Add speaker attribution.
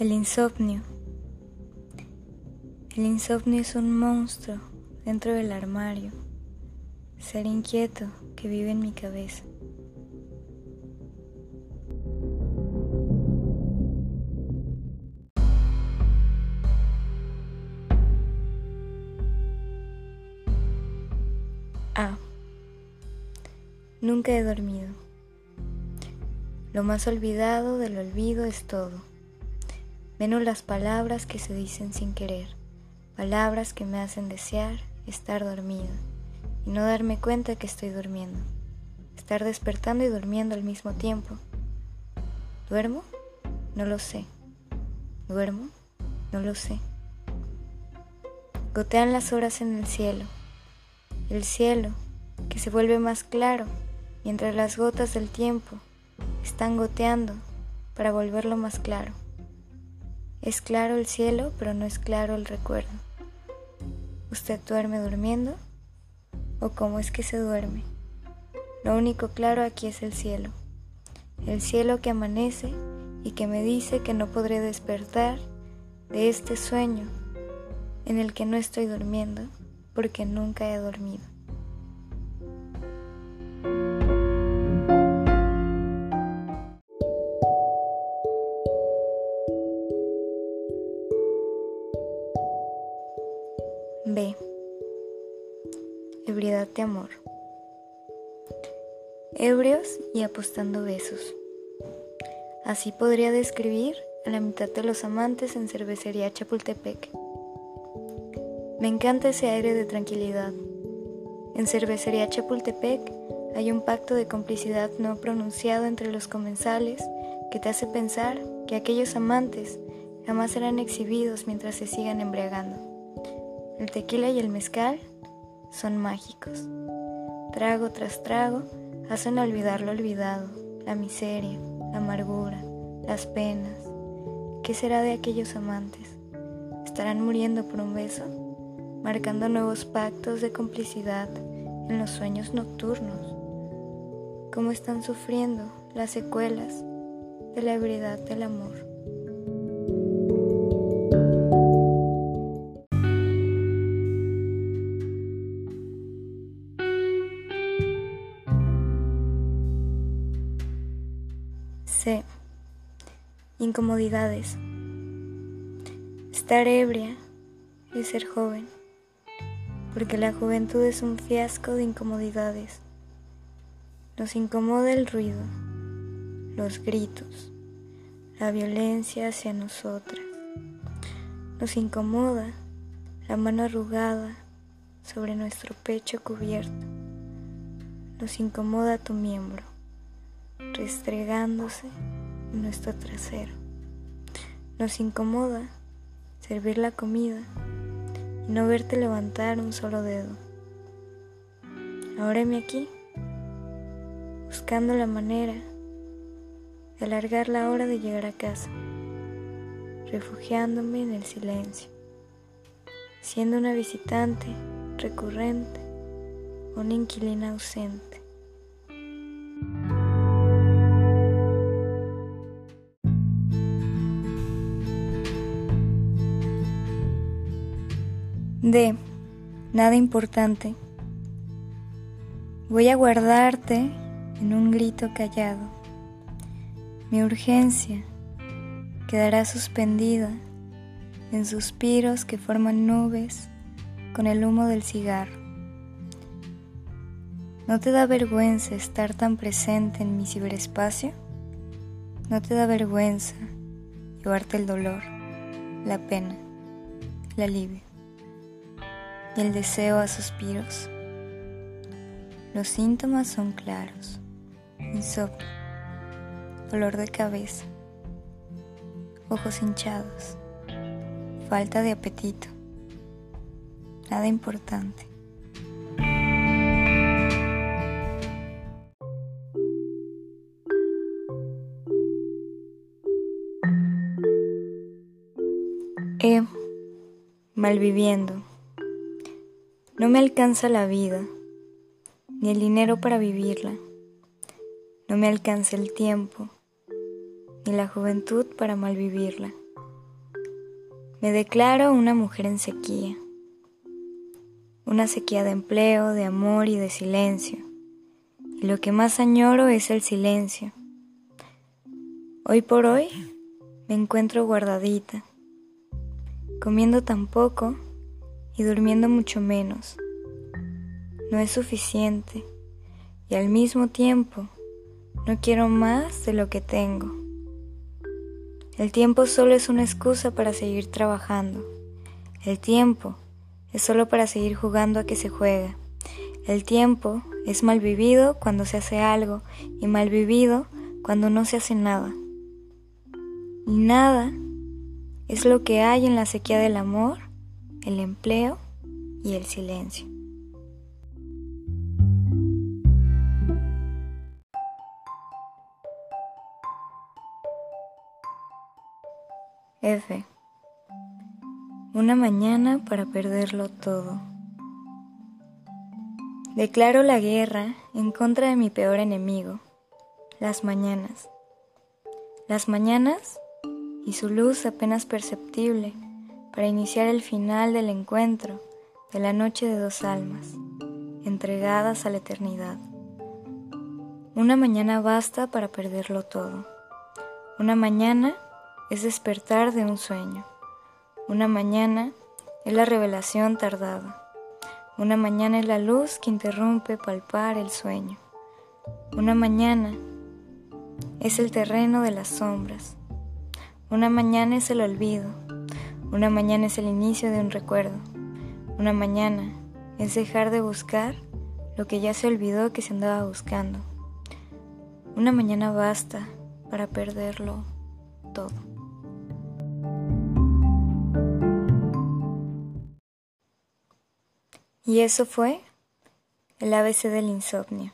Speaker 1: El insomnio. El insomnio es un monstruo dentro del armario, ser inquieto que vive en mi cabeza. A. Nunca he dormido. Lo más olvidado del olvido es todo menos las palabras que se dicen sin querer, palabras que me hacen desear estar dormido y no darme cuenta que estoy durmiendo, estar despertando y durmiendo al mismo tiempo. ¿Duermo? No lo sé. ¿Duermo? No lo sé. Gotean las horas en el cielo, el cielo que se vuelve más claro mientras las gotas del tiempo están goteando para volverlo más claro. Es claro el cielo, pero no es claro el recuerdo. ¿Usted duerme durmiendo? ¿O cómo es que se duerme? Lo único claro aquí es el cielo. El cielo que amanece y que me dice que no podré despertar de este sueño en el que no estoy durmiendo porque nunca he dormido. B. Ebriedad de amor. Ebrios y apostando besos. Así podría describir a la mitad de los amantes en cervecería Chapultepec. Me encanta ese aire de tranquilidad. En cervecería Chapultepec hay un pacto de complicidad no pronunciado entre los comensales que te hace pensar que aquellos amantes jamás serán exhibidos mientras se sigan embriagando. El tequila y el mezcal son mágicos. Trago tras trago hacen olvidar lo olvidado, la miseria, la amargura, las penas. ¿Qué será de aquellos amantes? ¿Estarán muriendo por un beso? Marcando nuevos pactos de complicidad en los sueños nocturnos. ¿Cómo están sufriendo las secuelas de la ebriedad del amor? C. Incomodidades. Estar ebria es ser joven, porque la juventud es un fiasco de incomodidades. Nos incomoda el ruido, los gritos, la violencia hacia nosotras. Nos incomoda la mano arrugada sobre nuestro pecho cubierto. Nos incomoda tu miembro restregándose en nuestro trasero. Nos incomoda servir la comida y no verte levantar un solo dedo. Ahora me aquí, buscando la manera de alargar la hora de llegar a casa, refugiándome en el silencio, siendo una visitante recurrente, una inquilina ausente. D. Nada importante. Voy a guardarte en un grito callado. Mi urgencia quedará suspendida en suspiros que forman nubes con el humo del cigarro. ¿No te da vergüenza estar tan presente en mi ciberespacio? ¿No te da vergüenza llevarte el dolor, la pena, el alivio? El deseo a suspiros. Los síntomas son claros. Insomnio, dolor de cabeza, ojos hinchados, falta de apetito. Nada importante. E. Malviviendo. No me alcanza la vida, ni el dinero para vivirla. No me alcanza el tiempo, ni la juventud para malvivirla. Me declaro una mujer en sequía, una sequía de empleo, de amor y de silencio. Y lo que más añoro es el silencio. Hoy por hoy me encuentro guardadita, comiendo tan poco y durmiendo mucho menos. No es suficiente y al mismo tiempo no quiero más de lo que tengo. El tiempo solo es una excusa para seguir trabajando. El tiempo es solo para seguir jugando a que se juega. El tiempo es mal vivido cuando se hace algo y mal vivido cuando no se hace nada. Y nada es lo que hay en la sequía del amor, el empleo y el silencio. F. Una mañana para perderlo todo. Declaro la guerra en contra de mi peor enemigo, las mañanas. Las mañanas y su luz apenas perceptible para iniciar el final del encuentro de la noche de dos almas, entregadas a la eternidad. Una mañana basta para perderlo todo. Una mañana es despertar de un sueño. Una mañana es la revelación tardada. Una mañana es la luz que interrumpe palpar el sueño. Una mañana es el terreno de las sombras. Una mañana es el olvido. Una mañana es el inicio de un recuerdo. Una mañana es dejar de buscar lo que ya se olvidó que se andaba buscando. Una mañana basta para perderlo todo. Y eso fue el ABC del insomnio.